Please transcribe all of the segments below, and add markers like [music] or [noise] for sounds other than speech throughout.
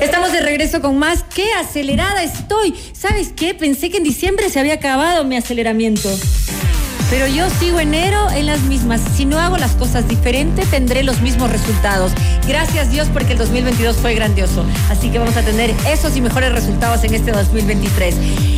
Estamos de regreso con más. ¡Qué acelerada estoy! ¿Sabes qué? Pensé que en diciembre se había acabado mi aceleramiento. Pero yo sigo enero en las mismas. Si no hago las cosas diferente, tendré los mismos resultados. Gracias Dios porque el 2022 fue grandioso. Así que vamos a tener esos y mejores resultados en este 2023.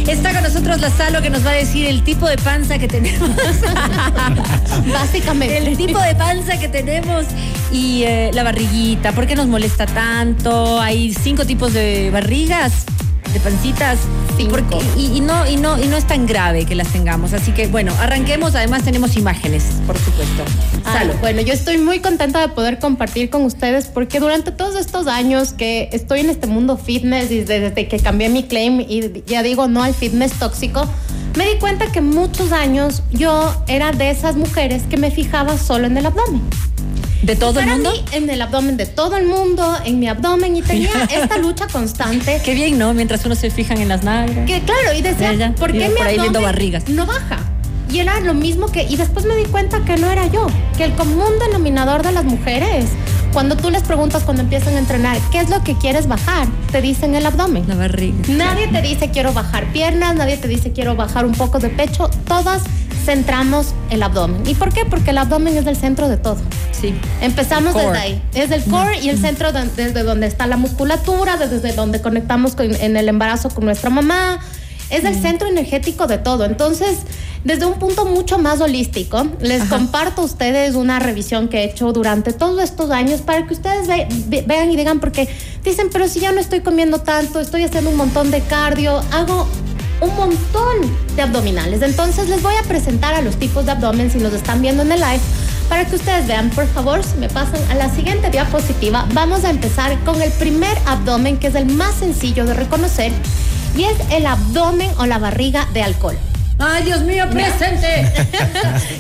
Está con nosotros la Salo que nos va a decir el tipo de panza que tenemos. [laughs] Básicamente. El tipo de panza que tenemos y eh, la barriguita. ¿Por qué nos molesta tanto? Hay cinco tipos de barrigas de pancitas. Cinco. Porque- y, y no y no y no es tan grave que las tengamos. Así que bueno arranquemos. Además tenemos imágenes. Por supuesto. Ay, Salo bueno, yo estoy muy contenta de poder compartir con ustedes porque durante todos estos años que estoy en este mundo fitness y desde que cambié mi claim y ya digo no al fitness tóxico, me di cuenta que muchos años yo era de esas mujeres que me fijaba solo en el abdomen. De todo el mundo mí, en el abdomen de todo el mundo, en mi abdomen y tenía [laughs] esta lucha constante qué bien no mientras uno se fijan en las nalgas que claro, y decía, ya. ¿por qué mi por ahí abdomen barrigas. no baja? Y era lo mismo que, y después me di cuenta que no era yo, que el común denominador de las mujeres, cuando tú les preguntas cuando empiezan a entrenar, ¿qué es lo que quieres bajar? Te dicen el abdomen. la barriga Nadie te dice quiero bajar piernas, nadie te dice quiero bajar un poco de pecho, todas centramos el abdomen. ¿Y por qué? Porque el abdomen es el centro de todo. sí Empezamos desde ahí. Es el core y el centro de- desde donde está la musculatura, desde donde conectamos con- en el embarazo con nuestra mamá. Es el centro energético de todo. Entonces, desde un punto mucho más holístico, les Ajá. comparto a ustedes una revisión que he hecho durante todos estos años para que ustedes ve- ve- vean y digan, porque dicen, pero si ya no estoy comiendo tanto, estoy haciendo un montón de cardio, hago un montón de abdominales. Entonces les voy a presentar a los tipos de abdomen si nos están viendo en el live para que ustedes vean. Por favor, si me pasan a la siguiente diapositiva, vamos a empezar con el primer abdomen que es el más sencillo de reconocer y es el abdomen o la barriga de alcohol. Ay Dios mío presente [laughs]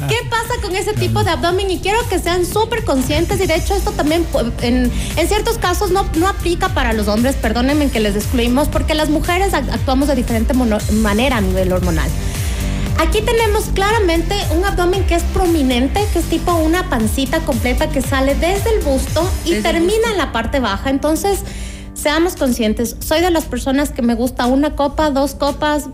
¿Qué pasa con ese tipo de abdomen? Y quiero que sean súper conscientes y de hecho esto también pu- en, en ciertos casos no, no aplica para los hombres, perdónenme que les excluimos, porque las mujeres ac- actuamos de diferente mono- manera a nivel hormonal. Aquí tenemos claramente un abdomen que es prominente, que es tipo una pancita completa que sale desde el busto y Desde termina busto. en la parte baja. Entonces, seamos conscientes. Soy de las personas que me gusta una copa, dos copas,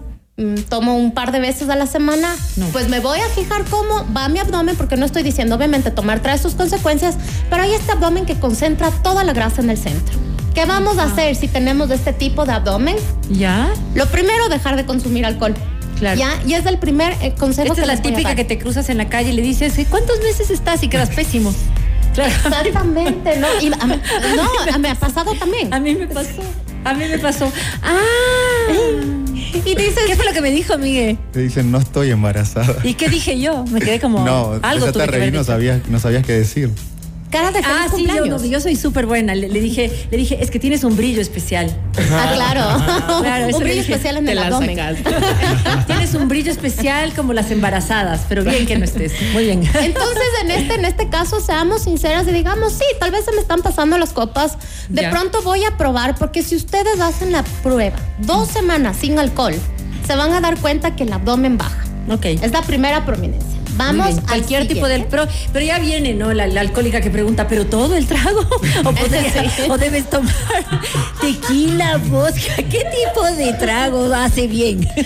tomo un par de veces a la semana. No. Pues me voy a fijar cómo va mi abdomen, porque no estoy diciendo, obviamente, tomar trae sus consecuencias, pero hay este abdomen que concentra toda la grasa en el centro. ¿Qué vamos a hacer si tenemos este tipo de abdomen? ya Lo primero, dejar de consumir alcohol. Claro. Ya, y es el primer eh, consejo esta que es la típica que te cruzas en la calle y le dices ¿cuántos meses estás? y quedas pésimo claro Exactamente, ¿no? Y a mí- no, me ha pasado también. a mí me pasó a mí me pasó ah Y dices, ¿Qué fue lo que me dijo, Miguel? Te dicen, no estoy embarazada. ¿Y qué dije yo? Me quedé como [laughs] no, algo empezaste tuve a que reír, haber no sabías, no sabías qué decir. Cara de feliz Ah, sí, yo, no, yo soy súper buena. Le, le dije, le dije, es que tienes un brillo especial. Ah, claro. [laughs] Claro, eso Un brillo dije, especial en el abdomen. [laughs] tienes un brillo especial como las embarazadas, pero bien que no estés. Muy bien. Entonces, en este, en este caso, seamos sinceras y digamos, sí, tal vez se me están pasando las copas. De Ya. pronto voy a probar, porque si ustedes hacen la prueba dos semanas sin alcohol, se van a dar cuenta que el abdomen baja. Ok. Es la primera prominencia. Vamos al cualquier tipo de siguiente. pro, pero ya viene, ¿no? La, la alcohólica que pregunta, ¿pero todo el trago? [laughs] ¿O, [laughs] podría- Sí. o debes tomar tequila, vodka? ¿Qué tipo de trago hace bien? [laughs]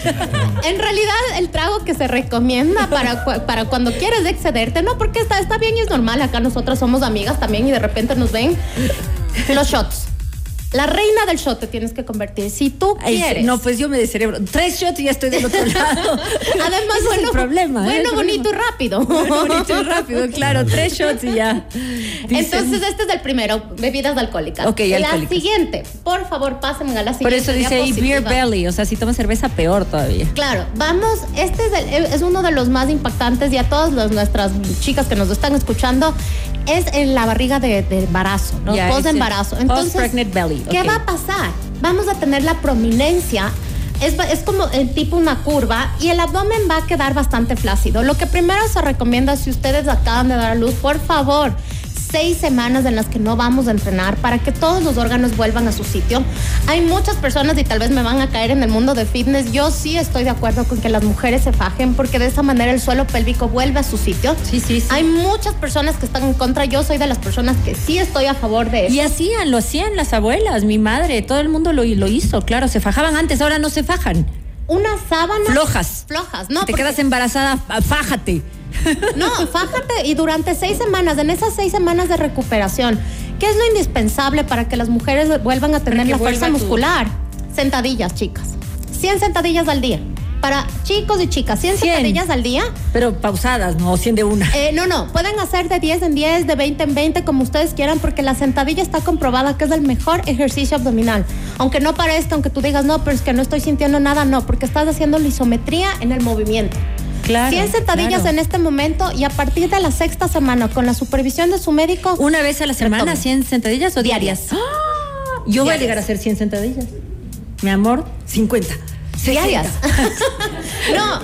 En realidad, el trago que se recomienda para, para cuando quieres excederte, no, porque está, está bien y es normal. Acá nosotros somos amigas también y de repente nos ven los shots. La reina del shot te tienes que convertir. Si tú Ay, quieres. no, pues yo me descerebro. Tres shots y ya estoy del otro lado. [laughs] Además, Ese bueno, es el problema. ¿eh? bueno, El bonito y rápido. [laughs] Bueno, bonito y rápido, claro. Tres shots y ya. Dicen- Entonces, este es el primero, bebidas alcohólicas. Ok, La alcohólicas. siguiente, por favor, pásenme a la siguiente. Por eso dice ahí beer belly. O sea, si tomas cerveza, peor todavía. Claro, vamos, este es, el- es uno de los más impactantes y a todas las- nuestras chicas que nos están escuchando, es en la barriga de, de embarazo, ¿no? Ya, Post embarazo. Entonces, post-pregnant belly, ¿qué va a pasar? Vamos a tener la prominencia. Es, es como el tipo una curva y el abdomen va a quedar bastante flácido. Lo que primero se recomienda si ustedes acaban de dar a luz, por favor, seis semanas en las que no vamos a entrenar para que todos los órganos vuelvan a su sitio. Hay muchas personas y tal vez me van a caer en el mundo de fitness. Yo sí estoy de acuerdo con que las mujeres se fajen porque de esa manera el suelo pélvico vuelve a su sitio. Sí, sí, sí. Hay muchas personas que están en contra. Yo soy de las personas que sí estoy a favor de eso. Y hacían, lo hacían las abuelas, mi madre, todo el mundo lo, lo hizo, claro, se fajaban antes, ahora no se fajan. Una sábana. Flojas. Flojas, no. Si te porque- quedas embarazada, fájate. No, fájate y durante seis semanas, en esas seis semanas de recuperación, ¿qué es lo indispensable para que las mujeres vuelvan a tener la fuerza tu- muscular? Sentadillas, chicas. 100 sentadillas al día. Para chicos y chicas, 100, 100. sentadillas al día. Pero pausadas, no 100 de una. Eh, no, no, pueden hacer de 10 en 10, de 20 en 20, como ustedes quieran, porque la sentadilla está comprobada que es el mejor ejercicio abdominal. Aunque no parezca, aunque tú digas, no, pero es que no estoy sintiendo nada, no, porque estás haciendo la isometría en el movimiento. Claro. 100 sentadillas claro. en este momento y a partir de la sexta semana, con la supervisión de su médico, ¿Una vez a la semana, Retome. 100 sentadillas o diarias? Diarias. ¡Ah! Yo voy a Diarias. llegar a hacer 100 sentadillas. Mi amor, 50. 60. diarias. [laughs] no,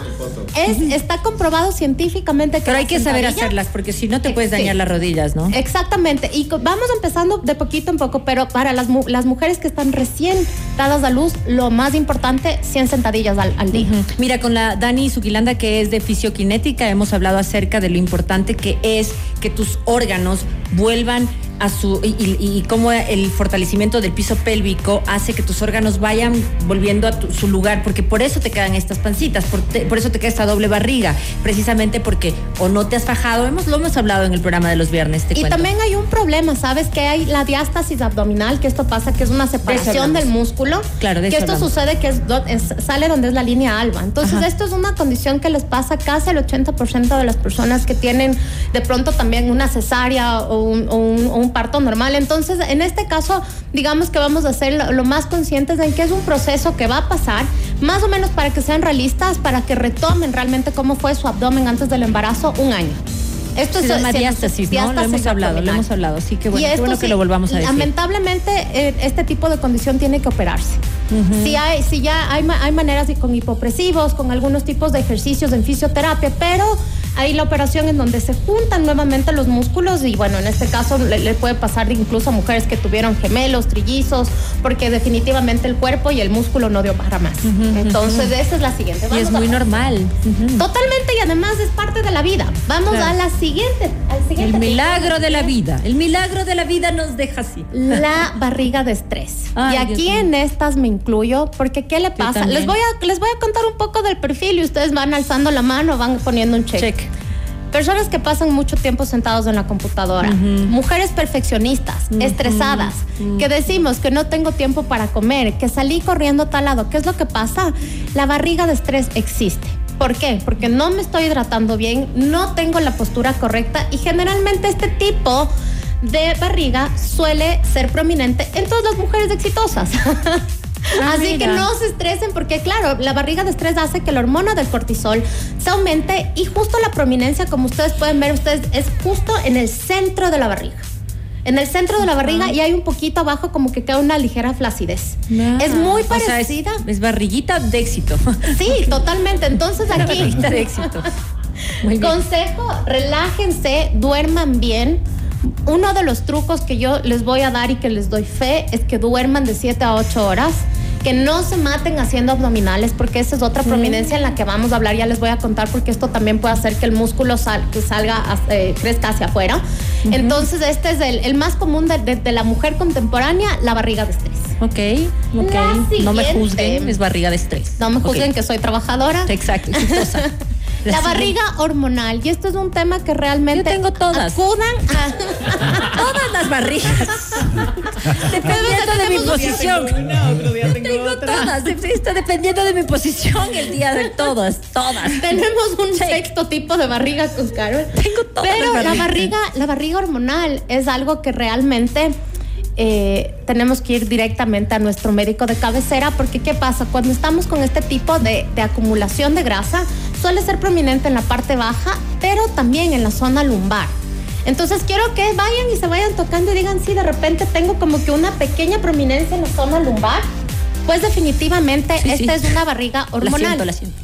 es, está comprobado científicamente que Pero hay que saber hacerlas porque si no te Eh, puedes sí. dañar las rodillas, ¿no? Exactamente, y vamos empezando de poquito en poco, pero para las, mu- las mujeres que están recién dadas a luz, lo más importante, 100 sentadillas al, al día. Mira, con la Dani Suquilanda, que es de fisioquinética, hemos hablado acerca de lo importante que es que tus órganos vuelvan a su. y, y- y cómo el fortalecimiento del piso pélvico hace que tus órganos vayan volviendo a tu- su lugar, porque por eso te quedan estas pancitas, por, te- por eso te queda esta doble barriga, precisamente porque o no te has fajado, hemos, lo hemos hablado en el programa de los viernes, te Y cuento. también hay un problema, ¿sabes? Que hay la diástasis abdominal, que esto pasa, que es una separación del músculo. Claro, de Que esto hablamos. sucede que es do- es- sale donde es la línea alba. Entonces, Ajá. esto es una condición que les pasa casi al 80% de las personas que tienen de pronto también una cesárea o un, o un- o un parto normal. Entonces, en este caso, digamos que vamos a ser lo, lo más conscientes de que es un proceso que va a pasar, más o menos para que sean realistas, para que retomen realmente cómo fue su abdomen antes del embarazo, un año. Esto Se es llama diástasis, ¿no? Lo hemos hablado, lo hemos hablado. Sí, qué bueno, qué bueno que lo volvamos a decir. Lamentablemente, eh, este tipo de condición tiene que operarse. si, hay, si ya hay, hay maneras y con hipopresivos, con algunos tipos de ejercicios en fisioterapia, pero hay la operación en donde se juntan nuevamente los músculos y bueno, en este caso le, le puede pasar incluso a mujeres que tuvieron gemelos, trillizos, porque definitivamente el cuerpo y el músculo no dio para más. Entonces, esa es la siguiente. Y Vamos es a- muy normal. Totalmente y además es parte de la vida. Vamos Claro. a la siguiente. Al siguiente El milagro de la vida. El milagro de la vida nos deja así. La [laughs] barriga de estrés. Ay, y aquí en estas me incluyo, porque ¿qué le pasa? Les voy, a, les voy a contar un poco del perfil y ustedes van alzando la mano, van poniendo un check. Check. Personas que pasan mucho tiempo sentados en la computadora, mujeres perfeccionistas, estresadas, que decimos que no tengo tiempo para comer, que salí corriendo a tal lado. ¿Qué es lo que pasa? La barriga de estrés existe. ¿Por qué? Porque no me estoy hidratando bien, no tengo la postura correcta y generalmente este tipo de barriga suele ser prominente en todas las mujeres exitosas. [laughs] Ah, Así que no se estresen porque claro, la barriga de estrés hace que la hormona del cortisol se aumente y justo la prominencia, como ustedes pueden ver, ustedes es justo en el centro de la barriga. En el centro de la barriga y hay un poquito abajo como que queda una ligera flacidez. es muy O sea, es- parecida. es, barriguita de éxito. Sí, [laughs] totalmente. Entonces aquí barriguita de éxito. Muy bien. Consejo, relájense, duerman bien. Uno de los trucos que yo les voy a dar y que les doy fe es que duerman de 7 a 8 horas, que no se maten haciendo abdominales, porque esa es otra prominencia en la que vamos a hablar, ya les voy a contar, porque esto también puede hacer que el músculo sal- que salga, eh, crezca hacia afuera. Entonces, este es el, el más común de, de- de la mujer contemporánea, la barriga de estrés. Ok, ok. No me juzguen, es barriga de estrés. No me juzguen que soy trabajadora. Exacto, exitosa. [laughs] La barriga hormonal, y esto es un tema que realmente Yo tengo todas. acudan a [laughs] Todas las barrigas. [laughs] dependiendo de mi posición. Una, otro día tengo, Tengo otra. todas. Está dependiendo de mi posición el día de todas. Todas. tenemos un sexto tipo de barriga con Carol. Tengo todas Pero las la barriga, la barriga hormonal es algo que realmente eh, tenemos que ir directamente a nuestro médico de cabecera porque ¿qué pasa? Cuando estamos con este tipo de, de acumulación de grasa, suele ser prominente en la parte baja, pero también en la zona lumbar. Entonces quiero que vayan y se vayan tocando y digan si de repente tengo como que una pequeña prominencia en la zona lumbar. Pues definitivamente Sí, esta sí. es una barriga La hormonal. siento, la siento.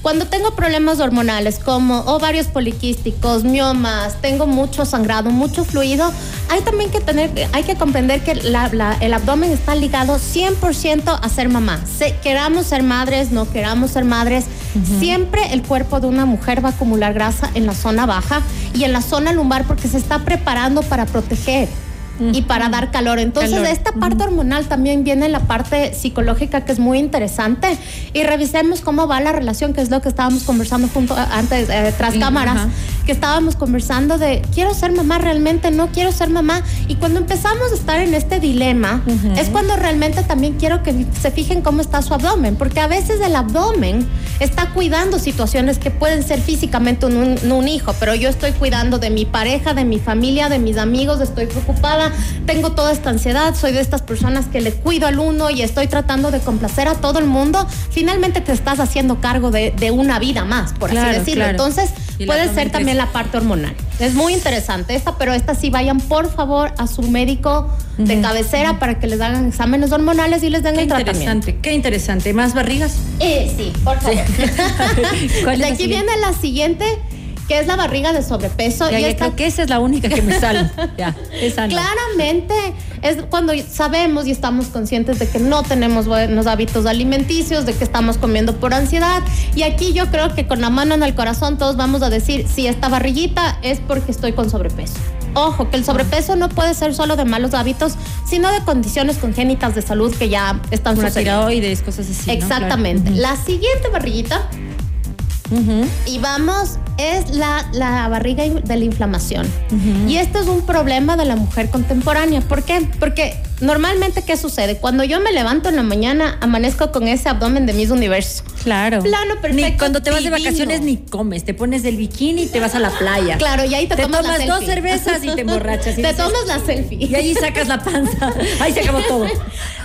Cuando tengo problemas hormonales como ovarios poliquísticos, miomas, tengo mucho sangrado, mucho fluido, hay también que tener, hay que comprender que la- la- el abdomen está ligado 100% a ser mamá. Se- queramos ser madres, no queramos ser madres, siempre el cuerpo de una mujer va a acumular grasa en la zona baja y en la zona lumbar porque se está preparando para proteger. Y para dar calor. Entonces, Calor. esta parte hormonal también viene en la parte psicológica que es muy interesante. Y revisemos cómo va la relación, que es lo que estábamos conversando junto antes, eh, tras Sí, cámaras, ajá. que estábamos conversando de quiero ser mamá realmente, no quiero ser mamá. Y cuando empezamos a estar en este dilema, es cuando realmente también quiero que se fijen cómo está su abdomen, porque a veces el abdomen está cuidando situaciones que pueden ser físicamente un, un- un hijo, pero yo estoy cuidando de mi pareja, de mi familia, de mis amigos, estoy preocupada, tengo toda esta ansiedad, soy de estas personas que le cuido al uno y estoy tratando de complacer a todo el mundo. Finalmente te estás haciendo cargo de, de una vida más, por Claro, así decirlo. claro. Entonces, puede ser también la parte hormonal. Es muy interesante esta, pero esta sí vayan por favor a su médico de cabecera para que les hagan exámenes hormonales y les den Qué el tratamiento. interesante, qué interesante. ¿Más barrigas? Eh, sí, por favor. [laughs] ¿Cuál es de aquí viene la siguiente, que es la barriga de sobrepeso. Ya, y ya esta creo que esa es la única que me sale. [laughs] ya, esa no. Claramente es cuando sabemos y estamos conscientes de que no tenemos buenos hábitos alimenticios, de que estamos comiendo por ansiedad. Y aquí yo creo que con la mano en el corazón todos vamos a decir, si esta barriguita es porque estoy con sobrepeso. Ojo, que el sobrepeso no puede ser solo de malos hábitos, sino de condiciones congénitas de salud que ya están sucediendo. tiroides, cosas así. ¿no? Exactamente. Claro. La siguiente barriguita y vamos, es la, la barriga de la inflamación. Y este es un problema de la mujer contemporánea. ¿Por qué? Porque normalmente, ¿qué sucede? Cuando yo me levanto en la mañana, amanezco con ese abdomen de mis universo. Claro. Plano Ni perfecto, cuando te vas de vacaciones ni comes, te pones del bikini y te vas a la playa. Claro, y ahí te, Te tomas, la dos selfie. cervezas y te emborrachas. y [laughs] te dices- tomas la selfie. Y ahí sacas la panza. [laughs] Ahí se acabó todo.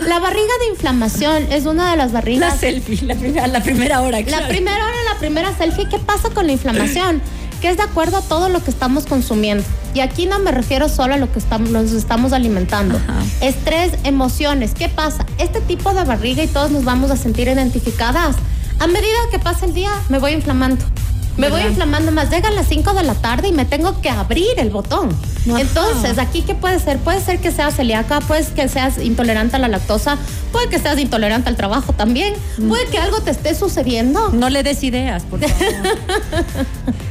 La barriga de inflamación es una de las La barrigas selfie, la primera, la primera hora. La primera hora, la primera selfie, ¿qué pasa con la inflamación? Que es de acuerdo a todo lo que estamos consumiendo. Y aquí no me refiero solo a lo que estamos, nos estamos alimentando. Ajá. Estrés, emociones. ¿Qué pasa? Este tipo de barriga y todos nos vamos a sentir identificadas. A medida que pasa el día, me voy inflamando. Me voy inflamando más. Llegan las 5 de la tarde y me tengo que abrir el botón. Entonces, aquí, ¿qué puede ser? Puede ser que seas celíaca, puede que seas intolerante a la lactosa, puede que seas intolerante al trabajo también, Mm. puede que algo te esté sucediendo. No le des ideas, por favor. [laughs]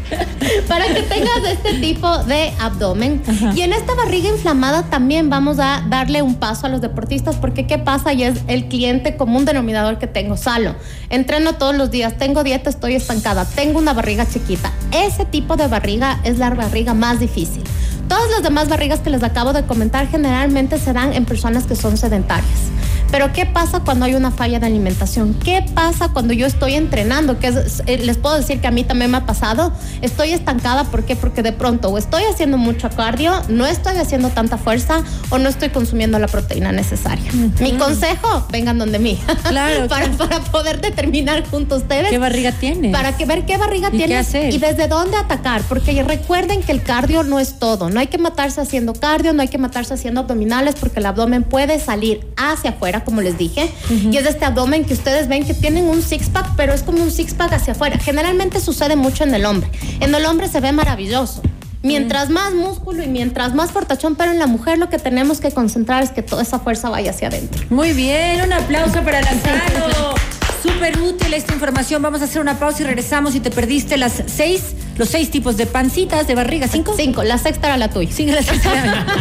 para que tengas este tipo de abdomen. Ajá. Y en esta barriga inflamada también vamos a darle un paso a los deportistas porque qué pasa y es el cliente común denominador que tengo, Salo. Entreno todos los días, tengo dieta, estoy estancada, tengo una barriga chiquita. Ese tipo de barriga es la barriga más difícil. Todas las demás barrigas que les acabo de comentar generalmente se dan en personas que son sedentarias. Pero ¿qué pasa cuando hay una falla de alimentación? ¿Qué pasa cuando yo estoy entrenando? Que es- eh, les puedo decir que a mí también me ha pasado. Estoy estancada, ¿por qué? Porque de pronto o estoy haciendo mucho cardio, no estoy haciendo tanta fuerza o no estoy consumiendo la proteína necesaria. Mi consejo, vengan donde mí. [laughs] Claro, para, poder determinar junto a ustedes ¿Qué barriga tienes? para que ver qué barriga ¿Y qué hacer? y desde dónde atacar, porque recuerden que el cardio no es todo, no hay que matarse haciendo cardio, no hay que matarse haciendo abdominales porque el abdomen puede salir hacia afuera, como les dije, y es este abdomen que ustedes ven que tienen un six pack, pero es como un six pack hacia afuera. Generalmente sucede mucho en el hombre. En el hombre se ve maravilloso. Mientras más músculo y mientras más fortachón, pero en la mujer lo que tenemos que concentrar es que toda esa fuerza vaya hacia adentro. Muy bien, un aplauso para Lanzaro. Súper útil esta información. Vamos a hacer una pausa y regresamos. Si te perdiste las seis, los seis tipos de pancitas, de barriga, cinco. Cinco, la sexta era la tuya. Sí, gracias.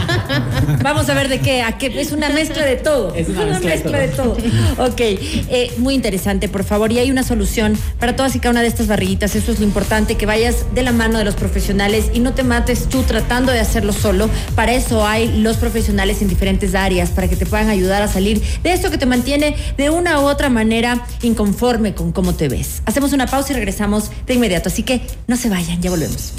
[laughs] Vamos a ver de qué, a qué. Es una mezcla de todo. Es una mezcla de de todo. Ok, eh, muy interesante, por favor. Y hay una solución para todas y cada una de estas barriguitas. Eso es lo importante, que vayas de la mano de los profesionales y no te mates tú tratando de hacerlo solo. Para eso hay los profesionales en diferentes áreas, para que te puedan ayudar a salir de esto que te mantiene de una u otra manera inconforme con cómo te ves. Hacemos una pausa y regresamos de inmediato. Así que no se vayan, ya volvemos.